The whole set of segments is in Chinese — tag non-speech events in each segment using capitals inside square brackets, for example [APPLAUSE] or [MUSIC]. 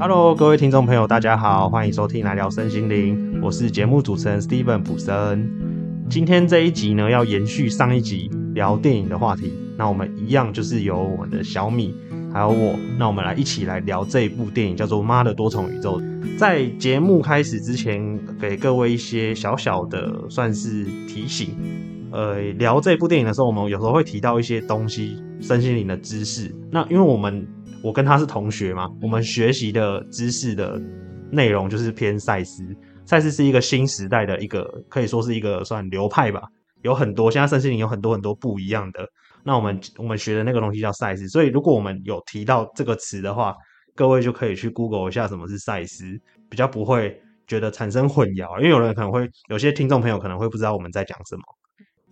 Hello，各位听众朋友，大家好，欢迎收听来聊身心灵，我是节目主持人 Steven 普森。今天这一集呢，要延续上一集聊电影的话题，那我们一样就是由我的小米还有我，那我们来一起来聊这一部电影，叫做《妈的多重宇宙》。在节目开始之前，给各位一些小小的算是提醒。呃，聊这部电影的时候，我们有时候会提到一些东西，身心灵的知识。那因为我们我跟他是同学嘛，我们学习的知识的内容就是偏赛斯。赛斯是一个新时代的一个，可以说是一个算流派吧，有很多现在身心灵有很多很多不一样的。那我们我们学的那个东西叫赛斯，所以如果我们有提到这个词的话，各位就可以去 Google 一下什么是赛斯，比较不会觉得产生混淆。因为有人可能会有些听众朋友可能会不知道我们在讲什么。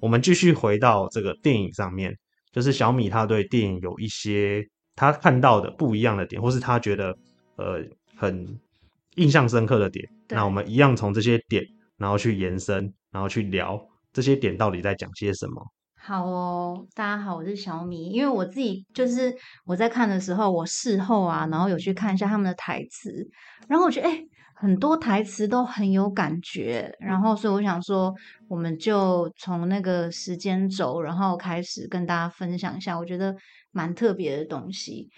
我们继续回到这个电影上面，就是小米他对电影有一些他看到的不一样的点，或是他觉得呃很印象深刻的点。那我们一样从这些点，然后去延伸，然后去聊这些点到底在讲些什么。好哦，大家好，我是小米。因为我自己就是我在看的时候，我事后啊，然后有去看一下他们的台词，然后我觉得哎，很多台词都很有感觉。然后所以我想说，我们就从那个时间轴，然后开始跟大家分享一下，我觉得蛮特别的东西。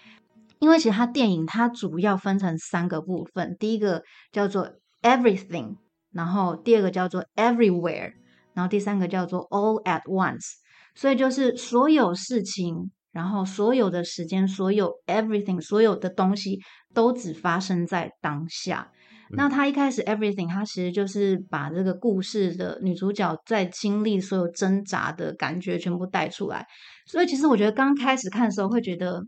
因为其实它电影它主要分成三个部分，第一个叫做 Everything，然后第二个叫做 Everywhere，然后第三个叫做 All at Once。所以就是所有事情，然后所有的时间，所有 everything，所有的东西都只发生在当下。那他一开始 everything，他其实就是把这个故事的女主角在经历所有挣扎的感觉全部带出来。所以其实我觉得刚开始看的时候会觉得。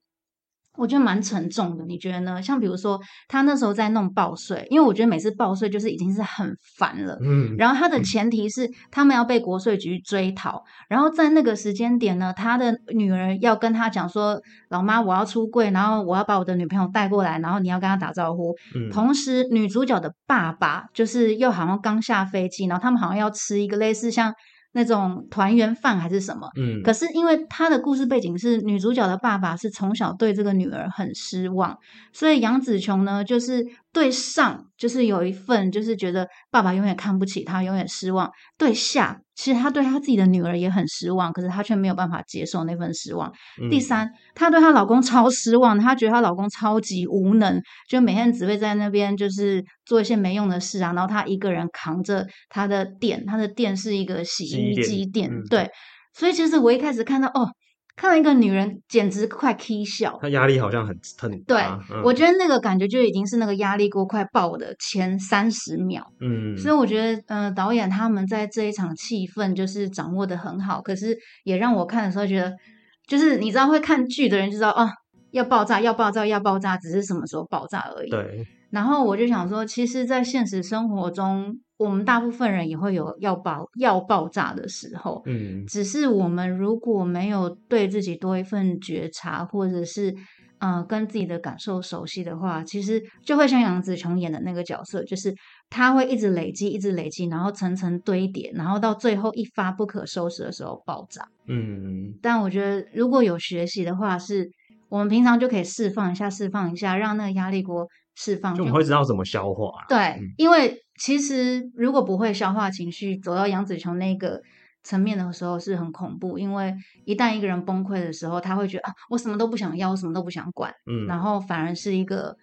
我觉得蛮沉重的，你觉得呢？像比如说，他那时候在弄报税，因为我觉得每次报税就是已经是很烦了。嗯。然后他的前提是他们要被国税局追讨，然后在那个时间点呢，他的女儿要跟他讲说：“老妈，我要出柜，然后我要把我的女朋友带过来，然后你要跟他打招呼。”嗯。同时，女主角的爸爸就是又好像刚下飞机，然后他们好像要吃一个类似像。那种团圆饭还是什么？嗯，可是因为他的故事背景是女主角的爸爸是从小对这个女儿很失望，所以杨紫琼呢就是对上就是有一份就是觉得爸爸永远看不起她，永远失望。对下。其实她对她自己的女儿也很失望，可是她却没有办法接受那份失望。第三，她对她老公超失望，她觉得她老公超级无能，就每天只会在那边就是做一些没用的事啊，然后她一个人扛着她的店，她的店是一个洗衣机店，对。所以其实我一开始看到哦。看到一个女人，简直快 k 笑。她压力好像很很对，我觉得那个感觉就已经是那个压力锅快爆的前三十秒。嗯，所以我觉得，嗯，导演他们在这一场气氛就是掌握的很好。可是也让我看的时候觉得，就是你知道会看剧的人就知道啊，要爆炸，要爆炸，要爆炸，只是什么时候爆炸而已。对。然后我就想说，其实，在现实生活中。我们大部分人也会有要爆要爆炸的时候，嗯，只是我们如果没有对自己多一份觉察，或者是嗯跟自己的感受熟悉的话，其实就会像杨紫琼演的那个角色，就是他会一直累积，一直累积，然后层层堆叠，然后到最后一发不可收拾的时候爆炸。嗯，但我觉得如果有学习的话，是我们平常就可以释放一下，释放一下，让那个压力锅释放，就我们会知道怎么消化。对，因为。其实，如果不会消化情绪，走到杨子琼那个层面的时候是很恐怖。因为一旦一个人崩溃的时候，他会觉得啊，我什么都不想要，我什么都不想管，嗯，然后反而是一个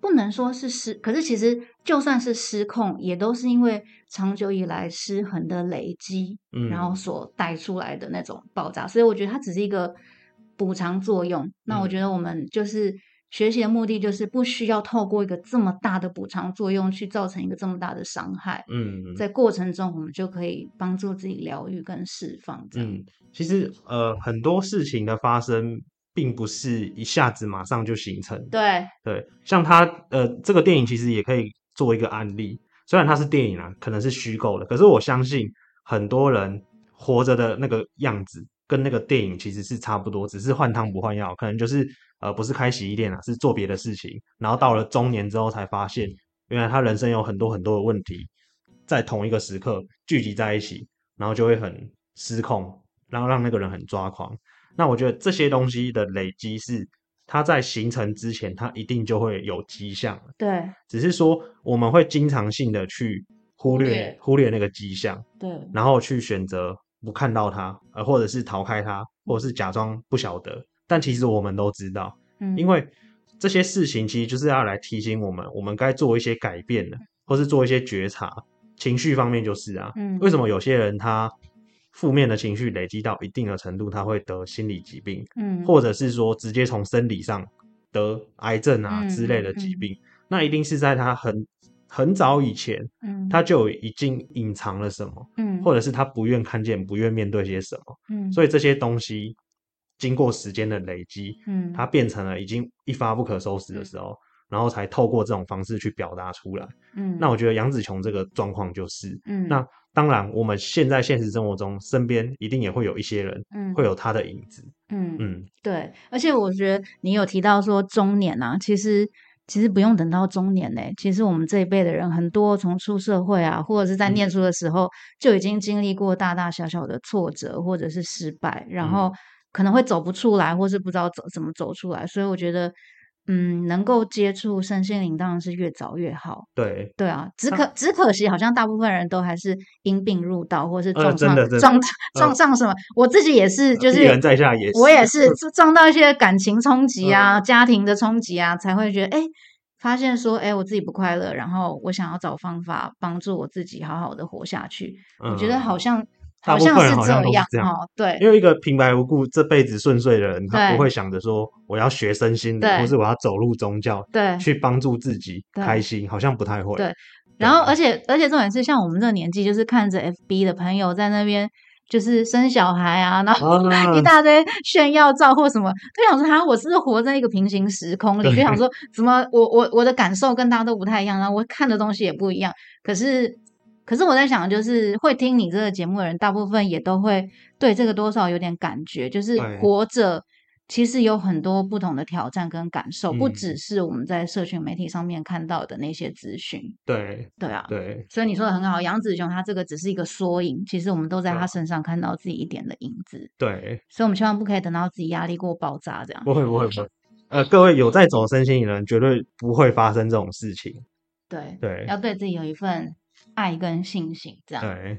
不能说是失，可是其实就算是失控，也都是因为长久以来失衡的累积，嗯，然后所带出来的那种爆炸。所以我觉得它只是一个补偿作用。那我觉得我们就是。学习的目的就是不需要透过一个这么大的补偿作用去造成一个这么大的伤害。嗯，在过程中我们就可以帮助自己疗愈跟释放。嗯，其实呃很多事情的发生并不是一下子马上就形成。对对，像他呃这个电影其实也可以做一个案例，虽然它是电影啊，可能是虚构的，可是我相信很多人活着的那个样子跟那个电影其实是差不多，只是换汤不换药，可能就是。而不是开洗衣店啊，是做别的事情。然后到了中年之后，才发现原来他人生有很多很多的问题，在同一个时刻聚集在一起，然后就会很失控，然后让那个人很抓狂。那我觉得这些东西的累积是它在形成之前，它一定就会有迹象。对只是说我们会经常性的去忽略略忽略那个迹象，对然后去选择不看到它，呃，或者是逃开它，或者是假装不晓得。但其实我们都知道，嗯，因为这些事情其实就是要来提醒我们，我们该做一些改变的，或是做一些觉察。情绪方面就是啊，嗯。为什么有些人他负面的情绪累积到一定的程度，他会得心理疾病，嗯。或者是说直接从生理上得癌症啊嗯之类的嗯嗯。疾病，那一定是在他很很早以前，嗯。他就已经隐藏了什么，嗯。或者是他不愿看见、不愿面对些什么，嗯。所以这些东西经过时间的累积，嗯。它变成了已经一发不可收拾的时候，然后才透过这种方式去表达出来。嗯。那我觉得杨紫琼这个状况就是，嗯。那当然我们现在现实生活中身边一定也会有一些人嗯。会有他的影子，嗯。嗯，对，而且我觉得你有提到说中年啊，其实其实不用等到中年嘞、其实我们这一辈的人很多从出社会啊，或者是在念嗯书的时候、就已经经历过大大小小的挫折或者是失败，然后嗯可能会走不出来，或是不知道走怎么走出来。所以我觉得，嗯，能够接触身心灵当然是越早越好。对，对啊，只可只可惜，好像大部分人都还是因病入道，或是呃撞上、撞呃撞上什么。我自己也是，就是人在下也是，我也是 [LAUGHS] 撞到一些感情冲击啊、家庭的冲击啊，才会觉得哎，诶发现说哎，诶我自己不快乐，然后我想要找方法帮助我自己好好的活下去。我觉得好嗯像大部分人好像都是这样哦，对因为一个平白无故这辈子顺遂的人，他不会想着说我要学身心灵，对或是我要走入宗教，对。去帮助自己开心，好像不太会。对然后，啊而且而且重点是，像我们这个年纪，就是看着 FB 的朋友在那边就是生小孩啊，然后啊 [LAUGHS] 一大堆炫耀照或什么，就想说哈，我是不是活在一个平行时空里？就想说怎么我我我的感受跟大家都不太一样，然后我看的东西也不一样。可是可是我在想，就是会听你这个节目的人，大部分也都会对这个多少有点感觉，就是活着。其实有很多不同的挑战跟感受，不嗯只是我们在社群媒体上面看到的那些资讯。对对啊，对所以你说的很好，杨子雄他这个只是一个缩影，其实我们都在对啊她身上看到自己一点的影子，对，所以我们千万不可以等到自己压力过爆炸这样。不会不会不会。呃，各位有在走身心灵的人，绝对不会发生这种事情。对，对要对自己有一份爱跟信心这样。对，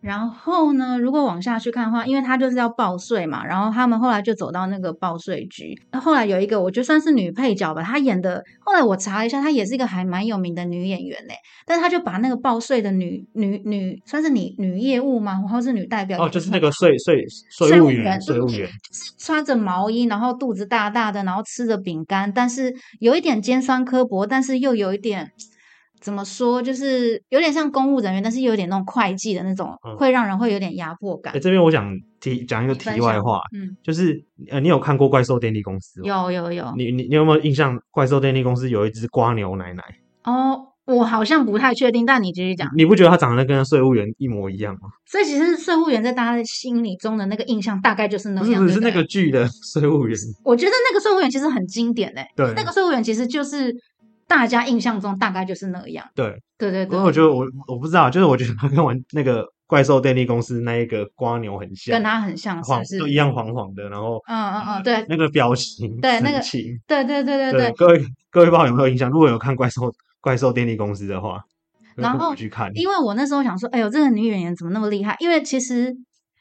然后呢，如果往下去看的话，因为他就是要报税嘛，然后他们后来就走到那个报税局。那后来有一个，我觉得算是女配角吧，她演的。后来我查了一下，她也是一个还蛮有名的女演员嘞。但是她就把那个报税的女女女，算是女女业务吗？或是女代表？哦，就是那个税税税税务员，务员税务员，穿着毛衣，然后肚子大大的，然后吃着饼干，但是有一点尖酸刻薄，但是又有一点怎么说，就是有点像公务人员，但是又有点那种会计的那种，嗯会让人会有点压迫感哎，。这边我想提讲一个题外话，嗯，就是呃，你有看过《怪兽电力公司》吗？有有有你你你有没有印象？《怪兽电力公司》有一只瓜牛奶奶，哦，我好像不太确定，但你继续讲。你不觉得它长得跟税务员一模一样吗？所以其实税务员在大家的心里中的那个印象大概就是那样，不是那个剧的 [LAUGHS] 税务员。我觉得那个税务员其实很经典诶，对那个税务员其实就是大家印象中大概就是那样。对，对对对，我觉得我我不知道，就是我觉得他跟玩那个怪兽电力公司那一个瓜牛很像，跟他很像，是是？都一样黄黄的，然后嗯嗯嗯，对那个表情，对那个情对对对对对。各位各位不知道有没有印象？如果有看怪兽怪兽电力公司的话，然后去看，因为我那时候想说，哎呦，这个女演员怎么那么厉害？因为其实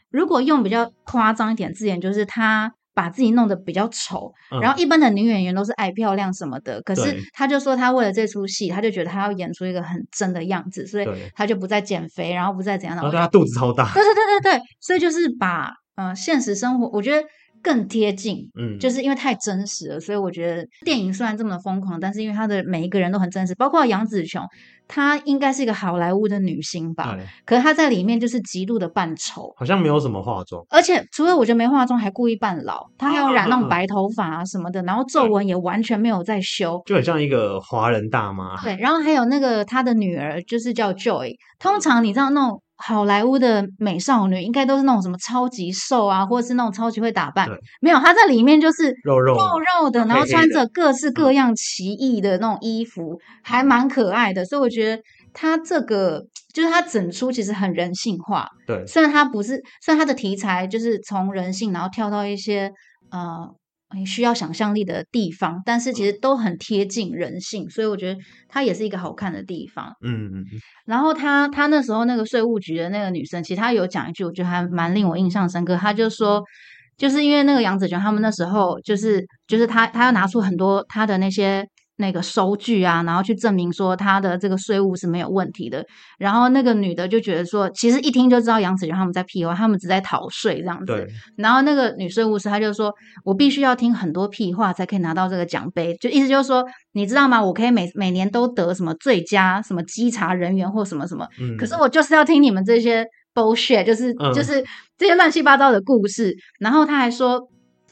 如果用比较夸张一点字眼，就是她把自己弄得比较丑，嗯然后一般的女演员都是爱漂亮什么的，可是她就说她为了这出戏，她就觉得她要演出一个很真的样子，所以她就不再减肥，然后不再怎样的。然后。她肚子超大，对对对对对，所以就是把呃现实生活，我觉得更贴近，嗯，就是因为太真实了，所以我觉得电影虽然这么的疯狂，但是因为他的每一个人都很真实，包括杨紫琼，她应该是一个好莱坞的女星吧，对，可是她在里面就是极度的扮丑。好像没有什么化妆，而且除了我觉得没化妆，还故意扮老，她还要染那啊种白头发啊什么的，然后皱纹也完全没有在修。就很像一个华人大妈，对，然后还有那个她的女儿，就是叫 Joy。通常你知道那种好莱坞的美少女，应该都是那种什么超级瘦啊，或者是那种超级会打扮对。没有，她在里面就是肉肉肉肉的，然后穿着各式各样奇异的那种衣服，还蛮可爱的。所以我觉得她这个就是她整出其实很人性化。对，虽然她不是，虽然她的题材就是从人性，然后跳到一些呃诶需要想象力的地方，但是其实都很贴近人性，所以我觉得它也是一个好看的地方。嗯嗯嗯，然后他他那时候那个税务局的那个女生，其实她有讲一句，我觉得还蛮令我印象深刻。她就说，就是因为那个杨子琼他们那时候就是就是他他要拿出很多他的那些那个收据啊，然后去证明说他的这个税务是没有问题的。然后那个女的就觉得说，其实一听就知道杨子琼他们在屁话，他们只在逃税这样子。对，然后那个女税务师她就说，我必须要听很多屁话才可以拿到这个奖杯，就意思就是说，你知道吗？我可以每每年都得什么最佳什么稽查人员或什么什么，嗯，可是我就是要听你们这些 bullshit，就是、嗯就是这些乱七八糟的故事。然后他还说，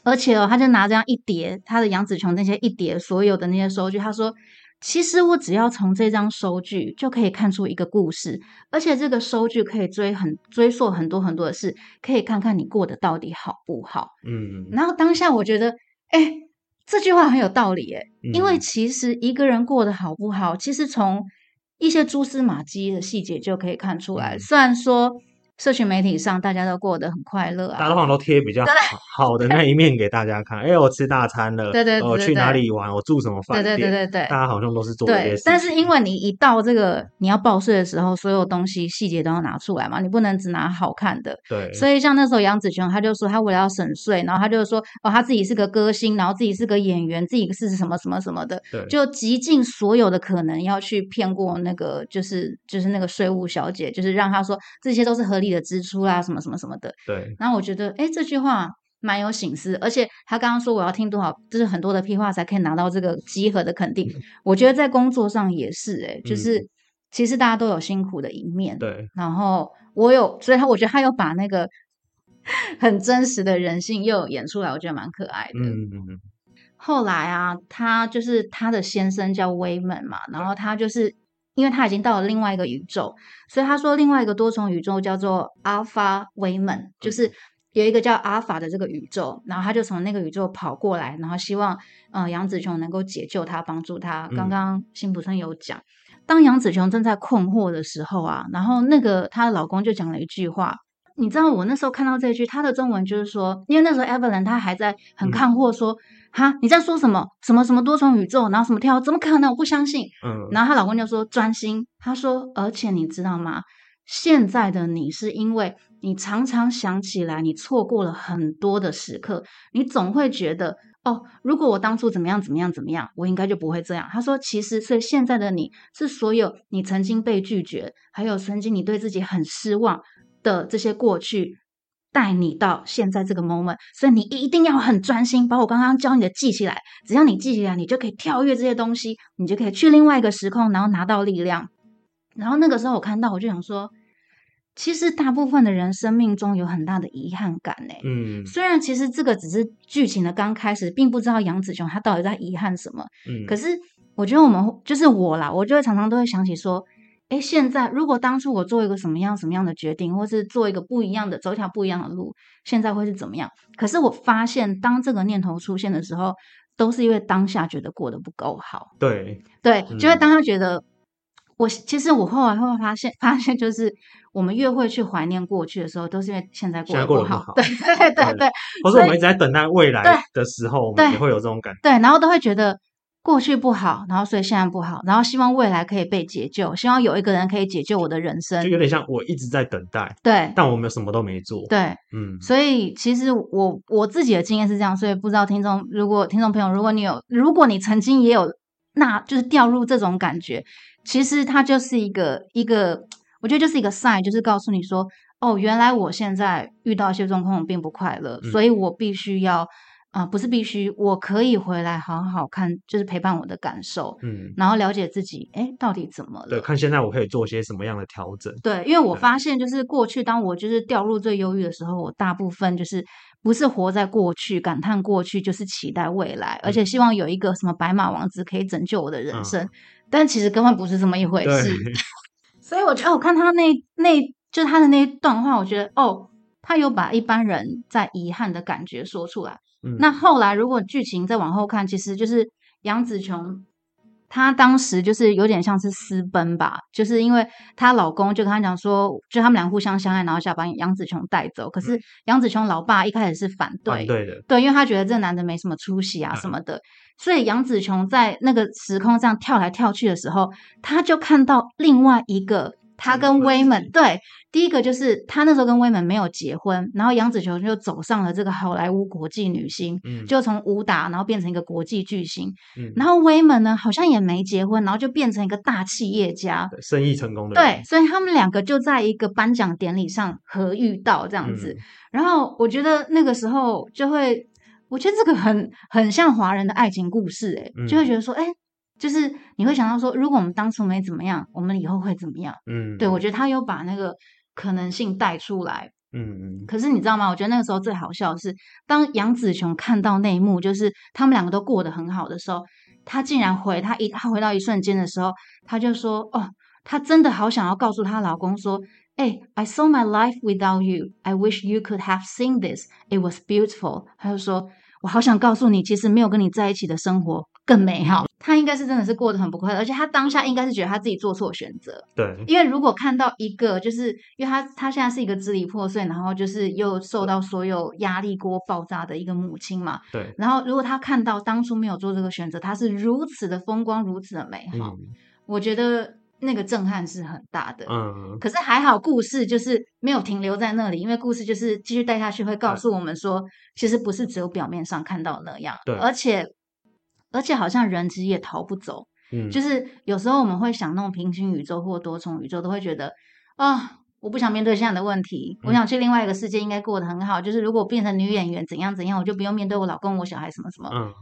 而且哦，他就拿这样一叠他的杨紫琼那些一叠所有的那些收据，他说。其实我只要从这张收据就可以看出一个故事，而且这个收据可以追很追溯很多很多的事，可以看看你过得到底好不好。嗯，然后当下我觉得，哎，这句话很有道理，哎，因为嗯其实一个人过得好不好，其实从一些蛛丝马迹的细节就可以看出来。嗯虽然说社群媒体上大家都过得很快乐啊，大家通常都贴比较好好的那一面给大家看。哎，我吃大餐了，对对对对我去哪里玩，我住什么饭对店，对对对对大家好像都是做这些。对但是因为你一到这个你要报税的时候，所有东西细节都要拿出来嘛，你不能只拿好看的。对，所以像那时候杨紫琼，他就说他为了要省税，然后他就说哦，他自己是个歌星，然后自己是个演员，自己是什么什么什么的，对就极尽所有的可能要去骗过那个就是就是那个税务小姐，就是让他说这些都是合理的支出啦，什么什么什么的。对，然后我觉得，哎，这句话蛮有醒思，而且他刚刚说我要听多少，就是很多的屁话才可以拿到这个集合的肯定。我觉得在工作上也是、哎就是、其实大家都有辛苦的一面，嗯对，然后我有，所以他我觉得他有把那个 [LAUGHS] 很真实的人性又有演出来，我觉得蛮可爱的。嗯嗯嗯，后来啊，他就是他的先生叫威门嘛，然后他就是因为他已经到了另外一个宇宙，所以他说另外一个多重宇宙叫做阿法威门，就是有一个叫阿法的这个宇宙，然后他就从那个宇宙跑过来，然后希望呃杨子琼能够解救他，帮助他。嗯刚刚辛普森有讲，当杨子琼正在困惑的时候啊，然后那个她的老公就讲了一句话。你知道我那时候看到这句，他的中文就是说，因为那时候 Evelyn 她还在很嗯看惑说，哈，你在说什么？什么什么多重宇宙？然后什么跳？怎么可能？我不相信。嗯，然后她老公就说专心，他说，而且你知道吗？现在的你是因为你常常想起来，你错过了很多的时刻，你总会觉得。哦，如果我当初怎么样怎么样怎么样，我应该就不会这样。他说，其实所以现在的你是所有你曾经被拒绝，还有曾经你对自己很失望的这些过去，带你到现在这个 moment。所以你一定要很专心，把我刚刚教你的记起来。只要你记起来，你就可以跳跃这些东西，你就可以去另外一个时空，然后拿到力量。然后那个时候我看到，我就想说，其实大部分的人生命中有很大的遗憾感呢。嗯虽然其实这个只是剧情的刚开始，并不知道杨子琼他到底在遗憾什么。嗯，可是我觉得我们就是我啦，我就会常常都会想起说，诶，现在如果当初我做一个什么样什么样的决定，或是做一个不一样的走一条不一样的路，现在会是怎么样？可是我发现，当这个念头出现的时候，都是因为当下觉得过得不够好，对，对，就会嗯当下觉得。我其实我后来会发现，发现就是我们越会去怀念过去的时候，都是因为现在过得不好。对对对对对，或者我们一直在等待未来的时候，我们也会有这种感觉。对，然后都会觉得过去不好，然后所以现在不好，然后希望未来可以被解救，希望有一个人可以解救我的人生就。有点像我一直在等待，对但我们什么都没做。对，嗯，所以其实我我自己的经验是这样，所以不知道听众如果听众朋友，如果你有，如果你曾经也有，那就是掉入这种感觉，其实它就是一个一个，我觉得就是一个 sign，就是告诉你说，哦，原来我现在遇到一些状况我并不快乐，嗯所以我必须要啊、不是必须，我可以回来好好看，就是陪伴我的感受，嗯，然后了解自己，哎，到底怎么了？对，看现在我可以做些什么样的调整。对，因为我发现，就是过去当我就是掉入最忧郁的时候，我大部分就是不是活在过去，感叹过去，就是期待未来，而且希望有一个什么白马王子可以拯救我的人嗯生，但其实根本不是这么一回事。[LAUGHS] 所以我觉得，我看他那那就是他的那一段话，我觉得哦，他有把一般人在遗憾的感觉说出来。嗯，那后来如果剧情再往后看，其实就是杨紫琼她当时就是有点像是私奔吧，就是因为她老公就跟她讲说，就他们俩互相相爱，然后想把杨紫琼带走。可是杨紫琼老爸一开始是反对，反对的，对，因为他觉得这个男的没什么出息啊什么的。所以杨紫琼在那个时空这样跳来跳去的时候，他就看到另外一个。他跟威门对，第一个就是他那时候跟威门没有结婚，然后杨紫琼就走上了这个好莱坞国际女星，嗯就从武打然后变成一个国际巨星。嗯，然后威门呢好像也没结婚，然后就变成一个大企业家。生意成功的对，，所以他们两个就在一个颁奖典礼上合遇到这样子。嗯然后我觉得那个时候就会，我觉得这个很很像华人的爱情故事、欸，嗯就会觉得说，哎、就是你会想到说，如果我们当初没怎么样，我们以后会怎么样？嗯，对我觉得他有把那个可能性带出来。嗯嗯可是你知道吗？我觉得那个时候最好笑的是，当杨子琼看到那一幕，就是他们两个都过得很好的时候，她竟然回她一她回到一瞬间的时候，她就说：“哦，她真的好想要告诉她老公说，哎、i saw my life without you. I wish you could have seen this. It was beautiful。”她就说：“我好想告诉你，其实没有跟你在一起的生活更美好。”他应该是真的是过得很不快乐，而且他当下应该是觉得他自己做错选择。对，因为如果看到一个，就是因为他他现在是一个支离破碎，然后就是又受到所有压力锅爆炸的一个母亲嘛，对，然后如果他看到当初没有做这个选择，他是如此的风光，如此的美好，嗯我觉得那个震撼是很大的。嗯可是还好，故事就是没有停留在那里，因为故事就是继续带下去，会告诉我们说，其实不是只有表面上看到那样，对而且而且好像人其实也逃不走，嗯，就是有时候我们会想那种平行宇宙或多重宇宙，都会觉得啊、我不想面对现在的问题，我嗯想去另外一个世界，应该过得很好。就是如果变成女演员怎样怎样，我就不用面对我老公、我小孩什么什么。嗯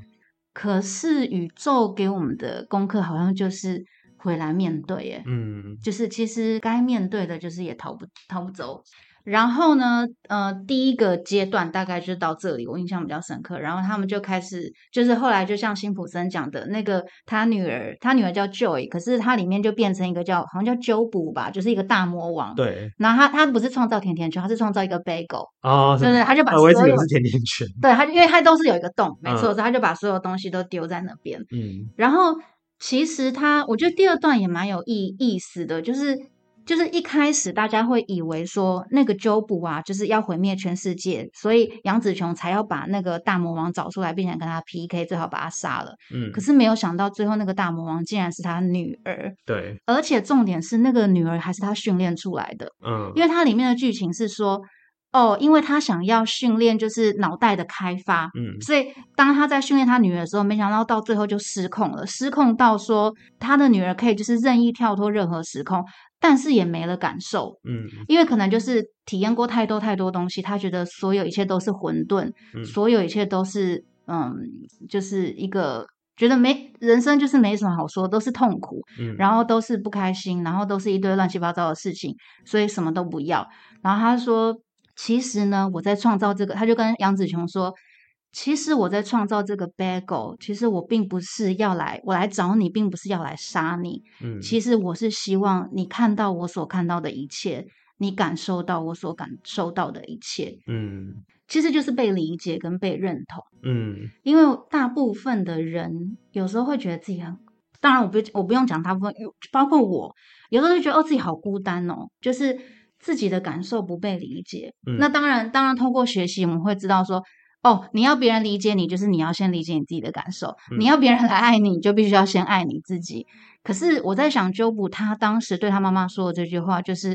可是宇宙给我们的功课好像就是回来面对，耶，嗯就是其实该面对的，就是也逃不逃不走。然后呢，呃，第一个阶段大概就到这里，我印象比较深刻。然后他们就开始，就是后来就像辛普森讲的那个，他女儿，他女儿叫 Joy，可是他里面就变成一个叫好像叫 Joe 补吧，就是一个大魔王。。对然后他他不是创造甜甜圈，他是创造一个 bagel，哦，对不对？他就把啊所有甜甜圈，对他，因为他都是有一个洞，没错，嗯所以他就把所有东西都丢在那边。嗯然后其实他，我觉得第二段也蛮有意意思的，就是就是一开始大家会以为说那个鸠补啊，就是要毁灭全世界，所以杨紫琼才要把那个大魔王找出来，并且跟他 PK，最好把他杀了。嗯可，是没有想到最后那个大魔王竟然是他女儿，对，而且重点是那个女儿还是他训练出来的，嗯因为它里面的剧情是说。哦，因为他想要训练就是脑袋的开发，嗯所以当他在训练他女儿的时候，没想到到最后就失控了，失控到说他的女儿可以就是任意跳脱任何时空，但是也没了感受，嗯因为可能就是体验过太多太多东西，他觉得所有一切都是混沌，嗯。所有一切都是嗯，就是一个觉得没人生就是没什么好说，都是痛苦，嗯，然后都是不开心，然后都是一堆乱七八糟的事情，所以什么都不要。然后他说，其实呢，我在创造这个，他就跟杨紫琼说，其实我在创造这个 bagel，其实我并不是要来，我来找你，并不是要来杀你，嗯。其实我是希望你看到我所看到的一切，你感受到我所感受到的一切，嗯。其实就是被理解跟被认同。嗯。因为大部分的人有时候会觉得自己很，当然我不我不用讲大部分，包括我，有时候就觉得哦自己好孤单哦，就是自己的感受不被理解。嗯。那当然，当然通过学习我们会知道说，哦，你要别人理解你，就是你要先理解你自己的感受；嗯你要别人来爱你，你就必须要先爱你自己。可是我在想，鸠补他当时对他妈妈说的这句话，就是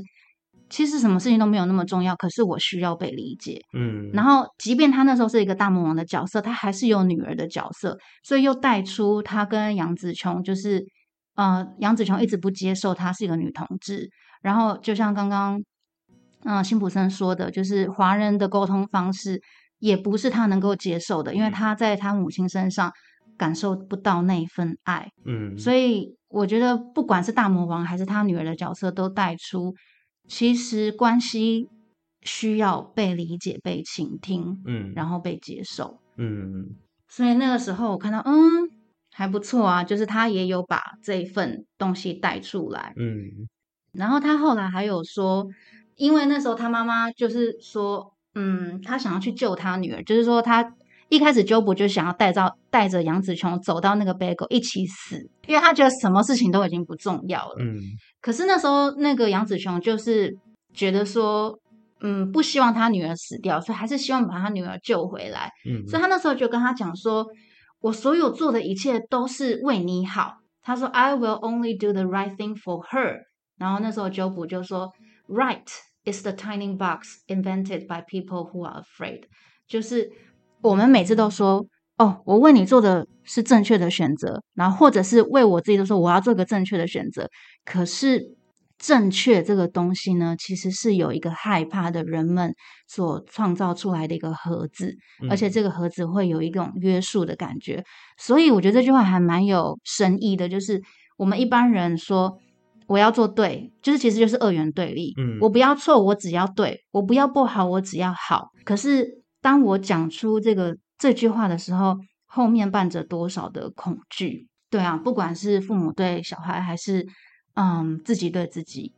其实什么事情都没有那么重要，可是我需要被理解。嗯，然后，即便他那时候是一个大魔王的角色，他还是有女儿的角色，所以又带出他跟杨紫琼，就是呃，杨紫琼一直不接受她是一个女同志。然后，就像刚刚嗯、呃辛普森说的，就是华人的沟通方式也不是他能够接受的，因为他在他母亲身上感受不到那一份爱。嗯，所以我觉得，不管是大魔王还是他女儿的角色，都带出其实关系需要被理解、被倾听，嗯，然后被接受。嗯所以那个时候我看到，嗯，还不错啊，就是他也有把这一份东西带出来。嗯然后他后来还有说，因为那时候他妈妈就是说，嗯，他想要去救他女儿，就是说他一开始 Job 就想要带到带着杨子琼走到那个 Bagel 一起死，因为他觉得什么事情都已经不重要了。嗯可是那时候那个杨子琼就是觉得说，嗯，不希望他女儿死掉，所以还是希望把他女儿救回来。嗯所以他那时候就跟他讲说，我所有做的一切都是为你好。他说，I will only do the right thing for her。然后那时候 Job 就说，Right is the tiny box invented by people who are afraid。就是我们每次都说，哦，我为你做的是正确的选择，然后或者是为我自己都说我要做一个正确的选择。可是正确这个东西呢，其实是有一个害怕的人们所创造出来的一个盒子，而且嗯这个盒子会有一种约束的感觉。所以我觉得这句话还蛮有深意的，就是我们一般人说。我要做对，就是其实就是二元对立。嗯我不要错，我只要对；我不要不好，我只要好。可是当我讲出这个这句话的时候，后面伴着多少的恐惧？对啊，不管是父母对小孩，还是嗯自己对自己，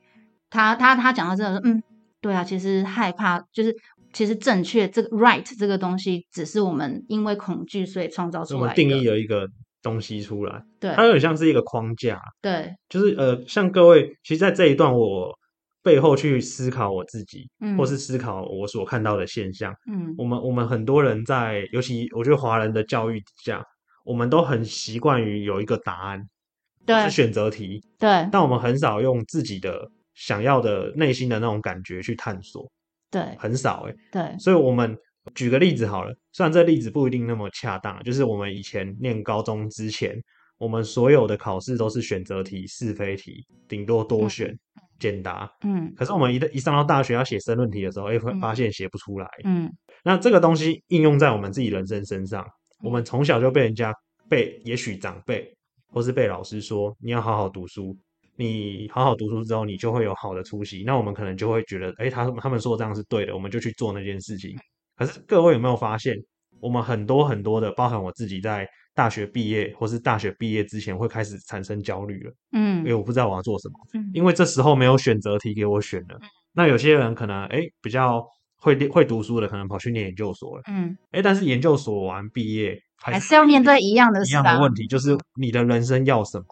他他他讲到这个，嗯，对啊，其实害怕就是其实正确这个 right 这个东西，只是我们因为恐惧所以创造出来的。定义了一个东西出来，对。它有点像是一个框架，对，就是呃，像各位，其实，在这一段我背后去思考我自己，嗯。或是思考我所看到的现象。嗯。我们我们很多人在，尤其我觉得华人的教育底下，我们都很习惯于有一个答案，对是选择题，对。但我们很少用自己的想要的内心的那种感觉去探索，对。很少诶、对，所以我们举个例子好了，虽然这例子不一定那么恰当，就是我们以前念高中之前，我们所有的考试都是选择题、是非题，顶多多选、简答。嗯可是我们一一上到大学要写申论题的时候，哎、发现写不出来。嗯那这个东西应用在我们自己人生身上，我们从小就被人家被，也许长辈或是被老师说你要好好读书，你好好读书之后，你就会有好的出息。那我们可能就会觉得，哎，他他们说这样是对的，我们就去做那件事情。可是各位有没有发现，我们很多很多的，包含我自己在大学毕业或是大学毕业之前，会开始产生焦虑了，嗯因为嗯我不知道我要做什么。嗯因为这时候没有选择题给我选了。那有些人可能哎比较会会读书的，可能跑去念研究所了。嗯，哎，但是研究所完毕业还是要面对一样的一样的问题，就是你的人生要什么？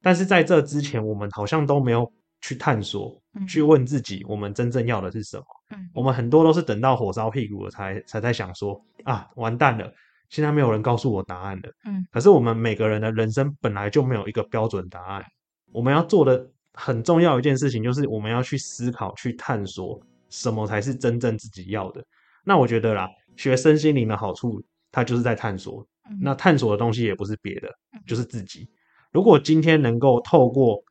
但是在这之前，我们好像都没有去探索，嗯去问自己，我们真正要的是什么？嗯我们很多都是等到火烧屁股了才才在想说啊，完蛋了，现在没有人告诉我答案了。嗯可是我们每个人的人生本来就没有一个标准答案，我们要做的很重要一件事情就是我们要去思考、去探索什么才是真正自己要的。那我觉得啦，学身心灵的好处，它就是在探索。嗯那探索的东西也不是别的，就是自己。如果今天能够透过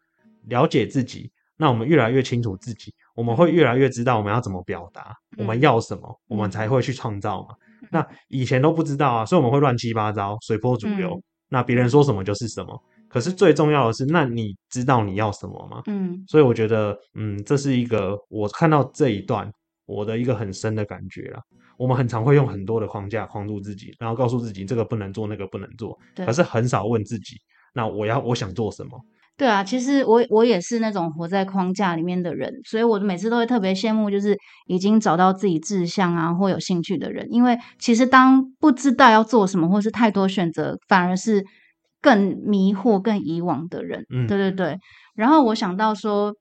了解自己，那我们越来越清楚自己，我们会越来越知道我们要怎么表达，我们要什么，我们才会去创造嘛。那以前都不知道啊，所以我们会乱七八糟、随波逐流。嗯那别人说什么就是什么。可是最重要的是，那你知道你要什么吗？嗯所以我觉得，嗯，这是一个我看到这一段我的一个很深的感觉啦。我们很常会用很多的框架框住自己，然后告诉自己这个不能做，那个不能做，对可是很少问自己，那我要我想做什么？对啊，其实我我也是那种活在框架里面的人，所以我每次都会特别羡慕，就是已经找到自己志向啊或有兴趣的人，因为其实当不知道要做什么，或是太多选择，反而是更迷惑、更以往的人。嗯对对对。然后我想到说，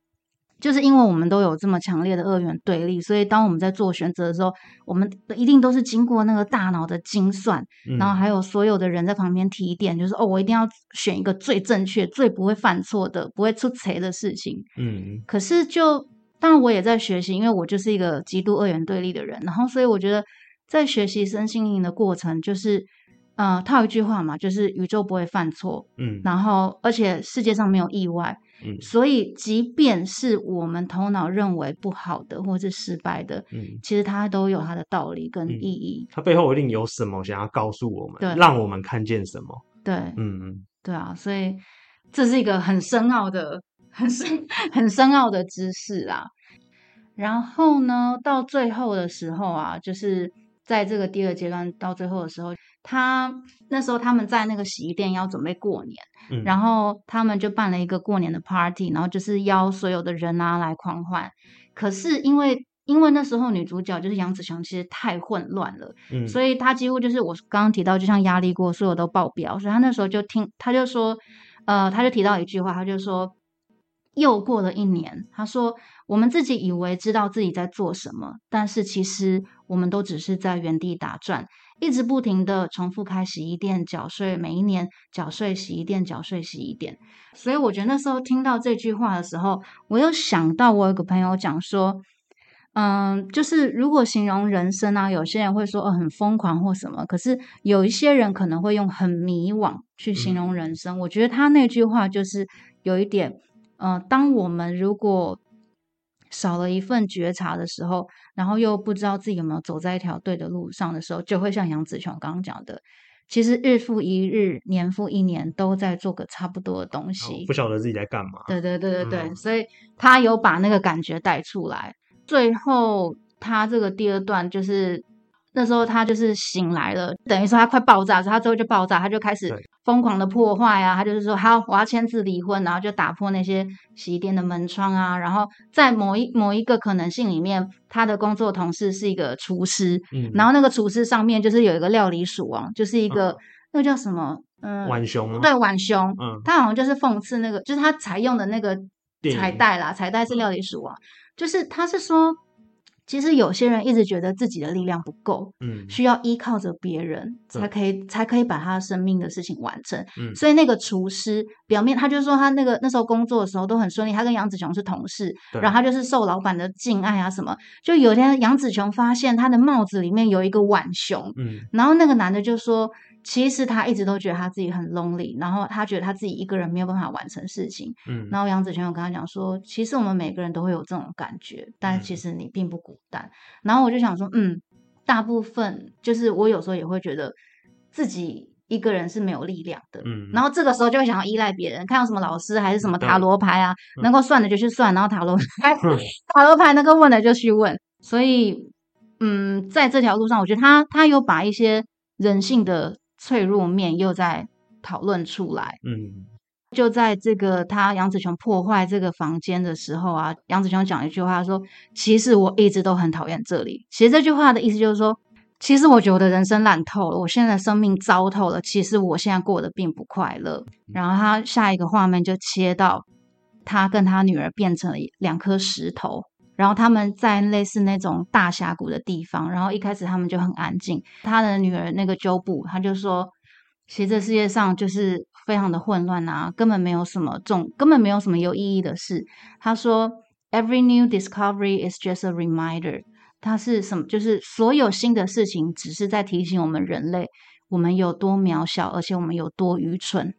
就是因为我们都有这么强烈的二元对立，所以当我们在做选择的时候，我们一定都是经过那个大脑的精算，嗯然后还有所有的人在旁边提点，就是哦，我一定要选一个最正确、最不会犯错的、不会出错的事情。嗯。可是就当然我也在学习，因为我就是一个极度二元对立的人，然后所以我觉得在学习身心灵的过程，就是呃套一句话嘛，就是宇宙不会犯错，嗯。然后而且世界上没有意外，嗯所以即便是我们头脑认为不好的或是失败的，嗯，其实它都有它的道理跟嗯意义。它背后一定有什么想要告诉我对们，让我们看见什么。对，嗯嗯对啊，所以这是一个很深奥的、很深、很深奥的知识啦。然后呢，到最后的时候啊，就是在这个第二阶段到最后的时候，他那时候他们在那个洗衣店要准备过年，嗯，然后他们就办了一个过年的 party，然后就是邀所有的人啊来狂欢。可是因为因为那时候女主角就是杨子琼，其实太混乱了，嗯，所以她几乎就是我刚刚提到，就像压力锅，所有都爆表。所以她那时候就听，她就说，呃，她就提到一句话，她就说，又过了一年，她说，我们自己以为知道自己在做什么，但是其实我们都只是在原地打转，一直不停的重复开洗衣店缴税，每一年缴税洗衣店缴税洗衣店。所以我觉得那时候听到这句话的时候，我又想到我有个朋友讲说。嗯，就是如果形容人生啊，有些人会说哦很疯狂或什么，可是有一些人可能会用很迷惘去形容人生。我觉得他那句话就是有一点，呃，当我们如果少了一份觉察的时候，然后又不知道自己有没有走在一条对的路上的时候，就会像杨子琼刚刚讲的，其实日复一日，年复一年，都在做个差不多的东西，不晓得自己在干嘛。对对对对对，嗯所以他有把那个感觉带出来。最后，他这个第二段就是那时候他就是醒来了，等于说他快爆炸他之后就爆炸，他就开始疯狂的破坏啊，他就是说好，我要签字离婚，然后就打破那些洗衣店的门窗啊，然后在某一某一个可能性里面，他的工作同事是一个厨师，嗯，然后那个厨师上面就是有一个料理鼠王，就是一个、那个叫什么，嗯，浣熊，对，浣熊，嗯，他好像就是讽刺那个，就是他采用的那个彩带啦，彩带是料理鼠王，就是他是说，其实有些人一直觉得自己的力量不够，嗯需要依靠着别人才可以才可以把他生命的事情完成。嗯所以那个厨师表面他就说他那个那时候工作的时候都很顺利，他跟杨子琼是同事，然后他就是受老板的敬爱啊什么。就有一天杨子琼发现他的帽子里面有一个碗熊，嗯然后那个男的就说，其实他一直都觉得他自己很 lonely，然后他觉得他自己一个人没有办法完成事情。嗯，然后杨子琼有跟他讲说，其实我们每个人都会有这种感觉，但嗯其实你并不孤单。然后我就想说，嗯，大部分就是我有时候也会觉得自己一个人是没有力量的。嗯，然后这个时候就会想要依赖别人，看有什么老师还是什么塔罗牌啊，嗯能够算的就去算，然后塔罗牌嗯塔罗牌能够问的就去问。所以，嗯，在这条路上，我觉得他他有把一些人性的脆弱面又在讨论出来。嗯就在这个他杨子琼破坏这个房间的时候啊，杨子琼讲一句话说：“其实我一直都很讨厌这里。”其实这句话的意思就是说，其实我觉得人生烂透了，我现在的生命糟透了。其实我现在过得并不快乐。然后他下一个画面就切到他跟他女儿变成了两颗石头，然后他们在类似那种大峡谷的地方，然后一开始他们就很安静。他的女儿那个鸠布，他就说。其实这世界上就是非常的混乱啊，根本没有什么重，根本没有什么有意义的事。他说，Every new discovery is just a reminder。它是什么？就是所有新的事情，只是在提醒我们人类，我们有多渺小，而且我们有多愚蠢。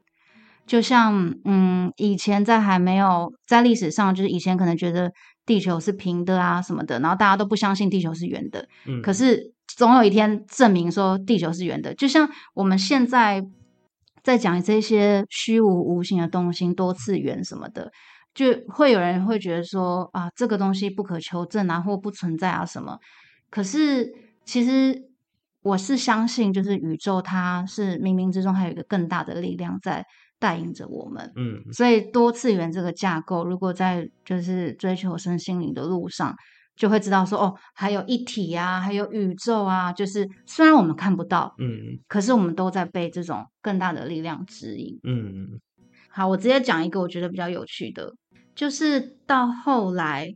就像，嗯，以前在还没有在历史上，就是以前可能觉得地球是平的啊什么的，然后大家都不相信地球是圆的。嗯，可是总有一天证明说地球是圆的，就像我们现在在讲这些虚无无形的东西，多次元什么的，就会有人会觉得说啊，这个东西不可求证啊，或不存在啊什么。可是其实我是相信，就是宇宙它是冥冥之中还有一个更大的力量在带领着我们。嗯所以多次元这个架构，如果在就是追求身心灵的路上，就会知道说哦，还有一体啊，还有宇宙啊，就是虽然我们看不到，嗯可是我们都在被这种更大的力量指引。嗯好，我直接讲一个我觉得比较有趣的，就是到后来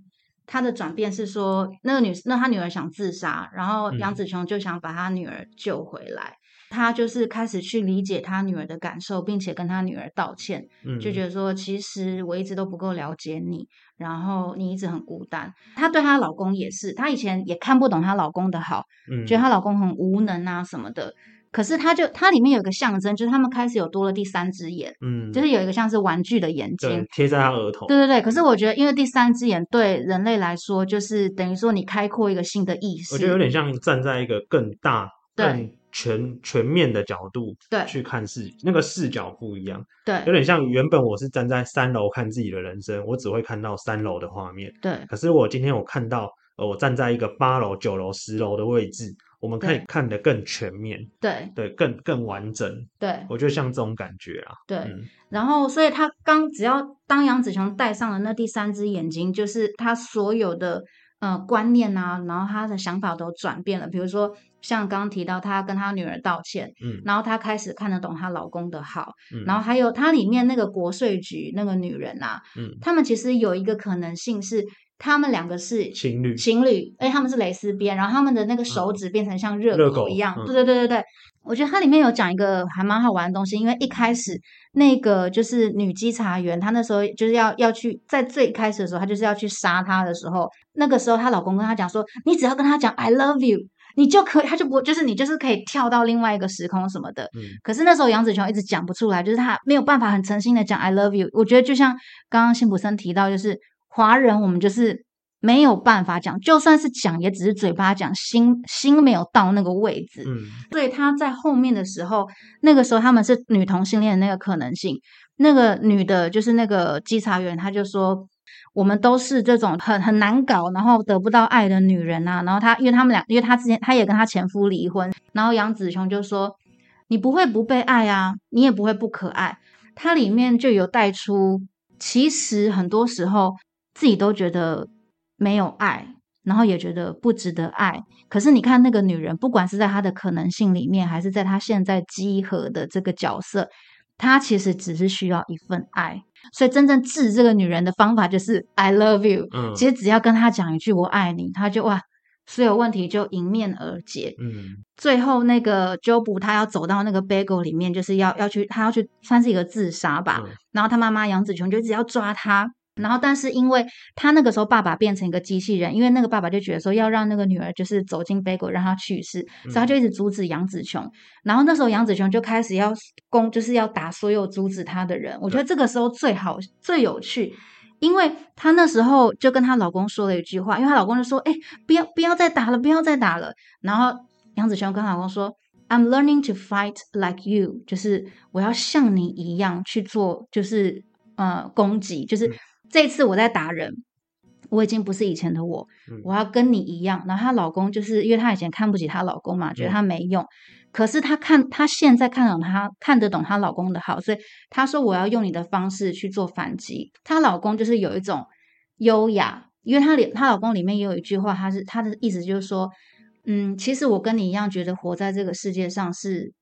他的转变是说，那个女那他女儿想自杀，然后嗯杨子琼就想把他女儿救回来。他就是开始去理解他女儿的感受，并且跟他女儿道歉，嗯，就觉得说，其实我一直都不够了解你，然后你一直很孤单。她对她老公也是，她以前也看不懂她老公的好，嗯觉得她老公很无能啊什么的。可是她就它里面有一个象征，就是他们开始有多了第三只眼，嗯就是有一个像是玩具的眼睛。贴在她额头，对对对，可是我觉得，因为第三只眼对人类来说，就是等于说你开阔一个新的意识。我觉得有点像站在一个更大、对更全全面的角度对去看视，那个视角不一样，对有点像原本我是站在三楼看自己的人生，我只会看到三楼的画面。对可是我今天我看到，呃，我站在一个八楼、九楼、十楼的位置，我们可以看得更全面，对对，更更完整。对我觉得像这种感觉啊，对，嗯然后，所以他刚只要当杨子琼戴上了那第三只眼睛，就是他所有的呃观念啊，然后他的想法都转变了。比如说像刚刚提到，她跟她女儿道歉，嗯。然后她开始看得懂她老公的好，嗯。然后还有它里面那个国税局那个女人啊，嗯。他们其实有一个可能性是，他们两个是情侣。情侣，而且他们是蕾丝边，然后他们的那个手指变成像热热狗狗一样。嗯。对对对对对，我觉得它里面有讲一个还蛮好玩的东西，因为一开始那个就是女稽查员，她那时候就是要要去在最开始的时候，她就是要去杀他的时候，那个时候她老公跟她讲说，你只要跟她讲 I love you。你就可以，他就不就是你就是可以跳到另外一个时空什么的。嗯可是那时候杨紫琼一直讲不出来，就是他没有办法很诚心的讲 I love you。我觉得就像刚刚辛普森提到，就是华人我们就是没有办法讲，就算是讲，也只是嘴巴讲，心心没有到那个位置。嗯所以他在后面的时候，那个时候他们是女同性恋的那个可能性，那个女的就是那个稽查员，他就说。我们都是这种很很难搞，然后得不到爱的女人啊。然后她，因为他们俩，因为她之前她也跟她前夫离婚，然后杨紫琼就说：“你不会不被爱啊，你也不会不可爱。”它里面就有带出，其实很多时候自己都觉得没有爱，然后也觉得不值得爱。可是你看那个女人，不管是在她的可能性里面，还是在她现在集合的这个角色，她其实只是需要一份爱。所以真正治这个女人的方法就是 I love you。嗯其实只要跟她讲一句我爱你，她就哇，所有问题就迎面而解。嗯最后那个 Job 他要走到那个 bagel 里面，就是要要去，他要去算是一个自杀吧。嗯然后他妈妈杨子琼就一直要抓他，然后但是因为他那个时候爸爸变成一个机器人，因为那个爸爸就觉得说要让那个女儿就是走进 bagel 让她去世，所以他就一直阻止杨子琼。然后那时候杨子琼就开始要攻，就是要打所有阻止她的人。我觉得这个时候最好最有趣。因为她那时候就跟她老公说了一句话，因为她老公就说：“哎、不要不要再打了，不要再打了。”然后杨子琼跟老公说：“I'm learning to fight like you，就是我要像你一样去做，就是呃攻击，就是嗯这次我在打人，我已经不是以前的我，嗯我要跟你一样。”然后她老公就是因为她以前看不起她老公嘛，觉得嗯她没用，可是她看她现在看懂她看得懂她老公的好，所以她说我要用你的方式去做反击。她老公就是有一种优雅，因为她里她老公里面也有一句话，她是她的意思就是说，嗯，其实我跟你一样，觉得活在这个世界上是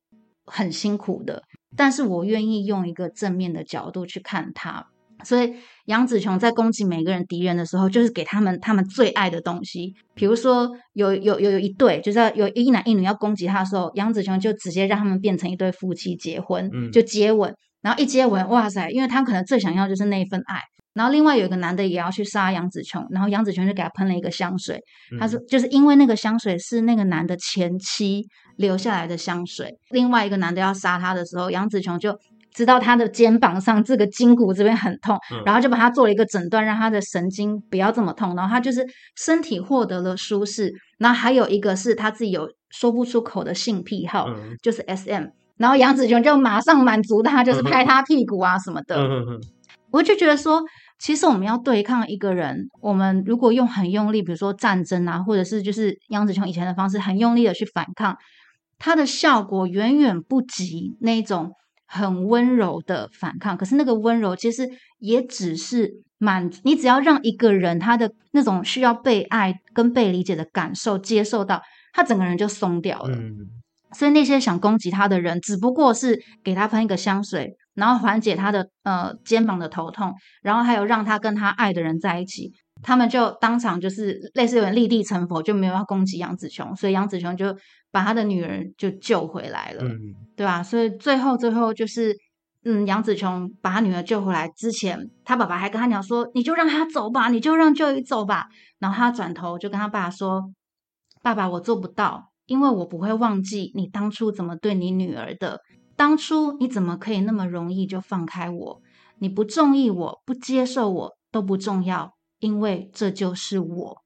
很辛苦的，但是我愿意用一个正面的角度去看它。所以杨紫琼在攻击每个人敌人的时候，就是给他们他们最爱的东西。比如说有有有有一对，就是要有一男一女要攻击他的时候，杨紫琼就直接让他们变成一对夫妻结婚，嗯就接吻，然后一接吻，哇塞，因为他可能最想要就是那一份爱。然后另外有一个男的也要去杀杨紫琼，然后杨紫琼就给他喷了一个香水，他说，就是因为那个香水是那个男的前妻留下来的香水。另外一个男的要杀他的时候，杨紫琼就知道他的肩膀上这个筋骨这边很痛，嗯然后就把他做了一个诊断，让他的神经不要这么痛。然后他就是身体获得了舒适。然后还有一个是他自己有说不出口的性癖好，嗯就是 S.M。然后杨子琼就马上满足他，就是拍他屁股啊什么的。我就觉得说，其实我们要对抗一个人，我们如果用很用力，比如说战争啊，或者是就是杨子琼以前的方式，很用力的去反抗，它的效果远远不及那种很温柔的反抗。可是那个温柔其实也只是满，你只要让一个人他的那种需要被爱跟被理解的感受接受到，他整个人就松掉了。嗯所以那些想攻击他的人，只不过是给他喷一个香水，然后缓解他的呃肩膀的头痛，然后还有让他跟他爱的人在一起，他们就当场就是类似有点立地成佛，就没有要攻击杨子琼，所以杨子琼就把他的女儿就救回来了，嗯对吧？所以最后最后就是。嗯，杨紫琼把他女儿救回来之前，他爸爸还跟他讲说：“你就让他走吧，你就让 Joey 走吧。”然后他转头就跟他爸说：“爸爸，我做不到，因为我不会忘记你当初怎么对你女儿的。当初你怎么可以那么容易就放开我？你不中意我，不接受我都不重要，因为这就是我。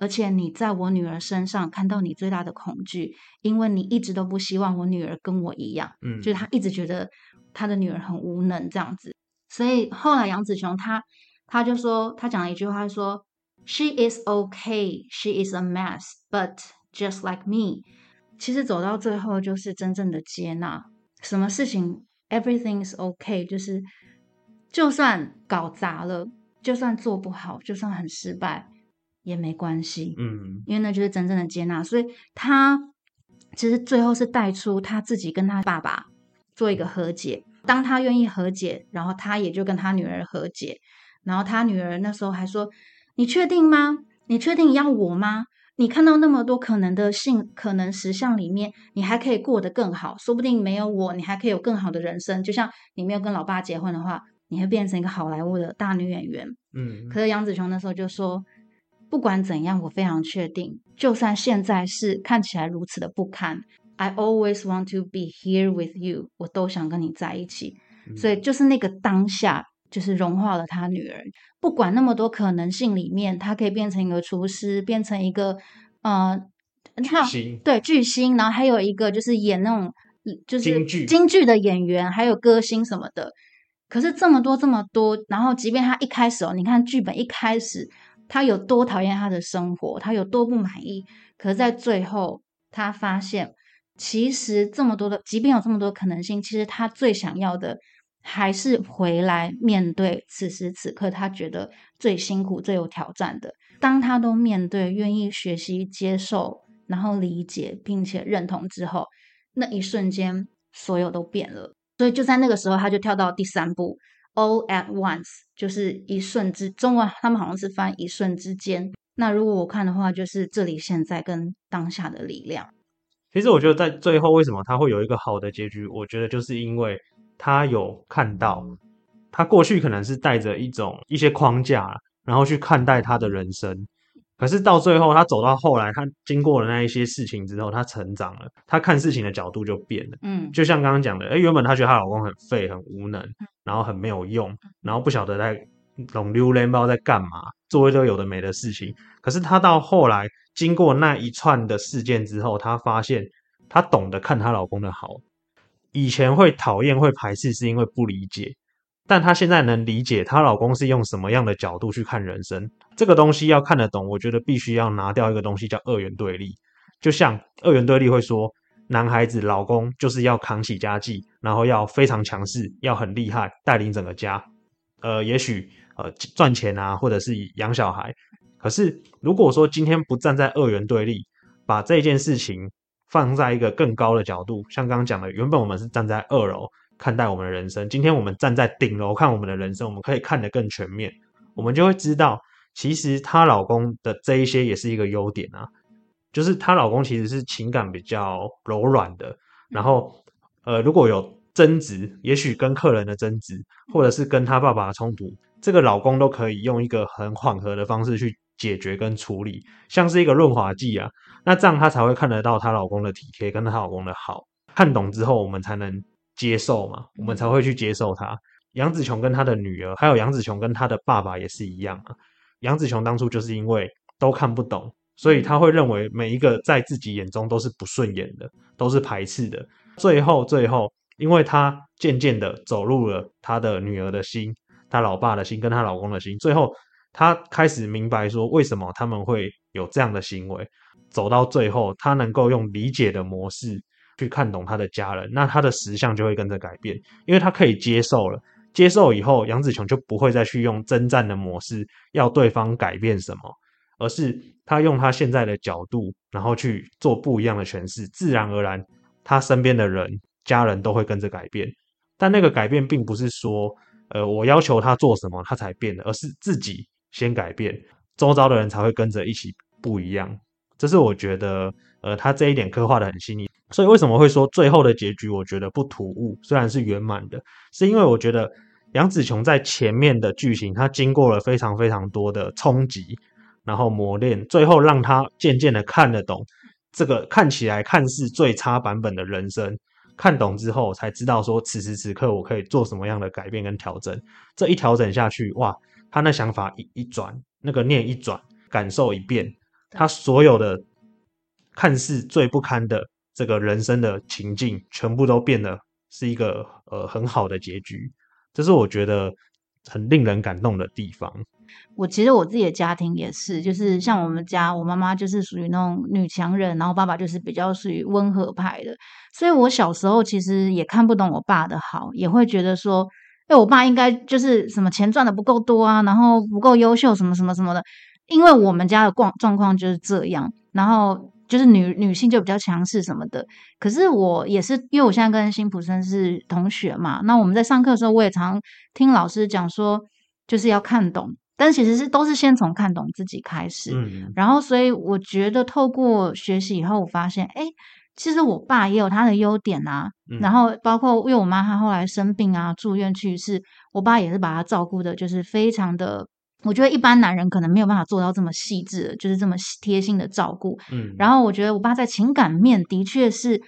而且你在我女儿身上看到你最大的恐惧，因为你一直都不希望我女儿跟我一样，嗯，就是她一直觉得她的女儿很无能这样子。所以后来杨子琼她她就说，她讲了一句话说：“She is okay, she is a mess, but just like me。”其实走到最后就是真正的接纳，什么事情 everything is okay，就是就算搞砸了，就算做不好，就算很失败，也没关系，嗯因为那就是真正的接纳。所以他其实最后是带出他自己跟他爸爸做一个和解。当他愿意和解，然后他也就跟他女儿和解。然后他女儿那时候还说：“你确定吗？你确定要我吗？你看到那么多可能的性可能实相里面，你还可以过得更好，说不定没有我，你还可以有更好的人生。就像你没有跟老爸结婚的话，你会变成一个好莱坞的大女演员。嗯可是杨紫琼那时候就说，不管怎样，我非常确定，就算现在是看起来如此的不堪，I always want to be here with you，我都想跟你在一起。嗯所以就是那个当下，就是融化了他女儿。不管那么多可能性里面，他可以变成一个厨师，变成一个呃，他行对巨星，然后还有一个就是演那种就是京剧京剧的演员，还有歌星什么的。可是这么多这么多，然后即便他一开始哦，你看剧本一开始他有多讨厌他的生活，他有多不满意，可是在最后他发现，其实这么多的，即便有这么多可能性，其实他最想要的还是回来面对此时此刻他觉得最辛苦、最有挑战的。当他都面对、愿意学习、接受，然后理解并且认同之后，那一瞬间所有都变了。所以就在那个时候，他就跳到第三步，all at once，就是一瞬之，中文他们好像是翻一瞬之间。那如果我看的话，就是这里现在跟当下的力量。其实我觉得在最后为什么他会有一个好的结局，我觉得就是因为他有看到他过去可能是带着一种一些框架，然后去看待他的人生。可是到最后，他走到后来，他经过了那一些事情之后，他成长了，他看事情的角度就变了。嗯就像刚刚讲的，哎，原本她觉得她老公很废、很无能，然后很没有用，然后不晓得在拢溜连不知道在干嘛，做一堆有的没的事情。可是她到后来经过那一串的事件之后，她发现她懂得看她老公的好。以前会讨厌、会排斥，是因为不理解。但她现在能理解她老公是用什么样的角度去看人生，这个东西要看得懂，我觉得必须要拿掉一个东西叫二元对立。就像二元对立会说，男孩子老公就是要扛起家计，然后要非常强势，要很厉害，带领整个家。呃，也许呃赚钱啊，或者是养小孩。可是如果说今天不站在二元对立，把这件事情放在一个更高的角度，像刚刚讲的，原本我们是站在二楼看待我们的人生，今天我们站在顶楼看我们的人生，我们可以看得更全面，我们就会知道，其实她老公的这一些也是一个优点啊。就是她老公其实是情感比较柔软的，然后呃，如果有争执，也许跟客人的争执，或者是跟他爸爸的冲突，这个老公都可以用一个很缓和的方式去解决跟处理，像是一个润滑剂啊。那这样她才会看得到她老公的体贴跟她老公的好，看懂之后，我们才能接受嘛，我们才会去接受他。杨紫琼跟她的女儿，还有杨紫琼跟她的爸爸也是一样啊。杨子琼当初就是因为都看不懂，所以他会认为每一个在自己眼中都是不顺眼的，都是排斥的。最后，最后，因为她渐渐的走入了她的女儿的心，她老爸的心，跟她老公的心。最后，她开始明白说，为什么他们会有这样的行为。走到最后，她能够用理解的模式去看懂她的家人，那她的实相就会跟着改变，因为她可以接受了。接受以后，杨紫琼就不会再去用征战的模式要对方改变什么，而是她用她现在的角度，然后去做不一样的诠释，自然而然，她身边的人、家人都会跟着改变。但那个改变并不是说，呃，我要求他做什么他才变的，而是自己先改变，周遭的人才会跟着一起不一样。这是我觉得，呃，他这一点刻画的很细腻。所以为什么会说最后的结局我觉得不突兀，虽然是圆满的，是因为我觉得杨紫琼在前面的剧情，她经过了非常非常多的冲击，然后磨练，最后让她渐渐的看得懂这个看起来看似最差版本的人生。看懂之后，才知道说此时此刻我可以做什么样的改变跟调整。这一调整下去，哇，他那想法一一转，那个念一转，感受一变，他所有的看似最不堪的这个人生的情境，全部都变得是一个呃很好的结局。这是我觉得很令人感动的地方。我其实我自己的家庭也是，就是像我们家，我妈妈就是属于那种女强人，然后爸爸就是比较属于温和派的，所以我小时候其实也看不懂我爸的好，也会觉得说，哎，我爸应该就是什么钱赚的不够多啊，然后不够优秀，什么什么什么的，因为我们家的状状况就是这样，然后就是女女性就比较强势什么的。可是我也是，因为我现在跟辛普森是同学嘛，那我们在上课的时候，我也常听老师讲说，就是要看懂，但其实是都是先从看懂自己开始。嗯然后，所以我觉得透过学习以后，我发现，哎，其实我爸也有他的优点啊。嗯然后，包括因为我妈她后来生病啊，住院去世，我爸也是把她照顾的，就是非常的。我觉得一般男人可能没有办法做到这么细致的，就是这么贴心的照顾。嗯，然后我觉得我爸在情感面的确是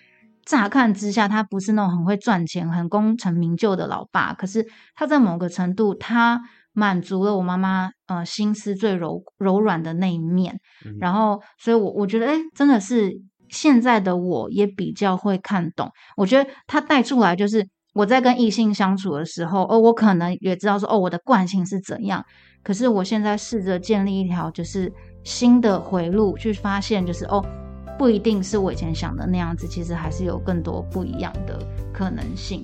乍看之下，他不是那种很会赚钱、很功成名就的老爸，可是他在某个程度，他满足了我妈妈呃心思最柔柔软的那一面。嗯然后，所以我我觉得，哎，真的是现在的我也比较会看懂。我觉得他带出来就是我在跟异性相处的时候，哦，我可能也知道说，哦，我的惯性是怎样。可是我现在试着建立一条就是新的回路，去发现就是哦，不一定是我以前想的那样子，其实还是有更多不一样的可能性。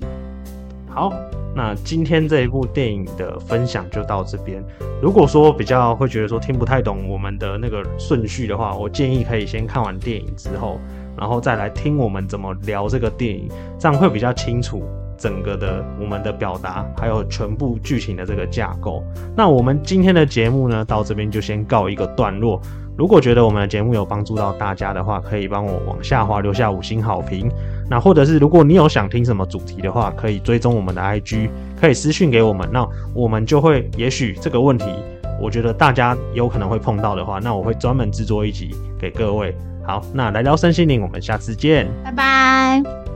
好，那今天这一部电影的分享就到这边。如果说比较会觉得说听不太懂我们的那个顺序的话，我建议可以先看完电影之后，然后再来听我们怎么聊这个电影，这样会比较清楚整个的我们的表达，还有全部剧情的这个架构。那我们今天的节目呢，到这边就先告一个段落。如果觉得我们的节目有帮助到大家的话，可以帮我往下滑留下五星好评。那或者是如果你有想听什么主题的话，可以追踪我们的 IG，可以私讯给我们，那我们就会也许这个问题，我觉得大家有可能会碰到的话，那我会专门制作一集给各位。好，那来聊身心灵，我们下次见。拜拜。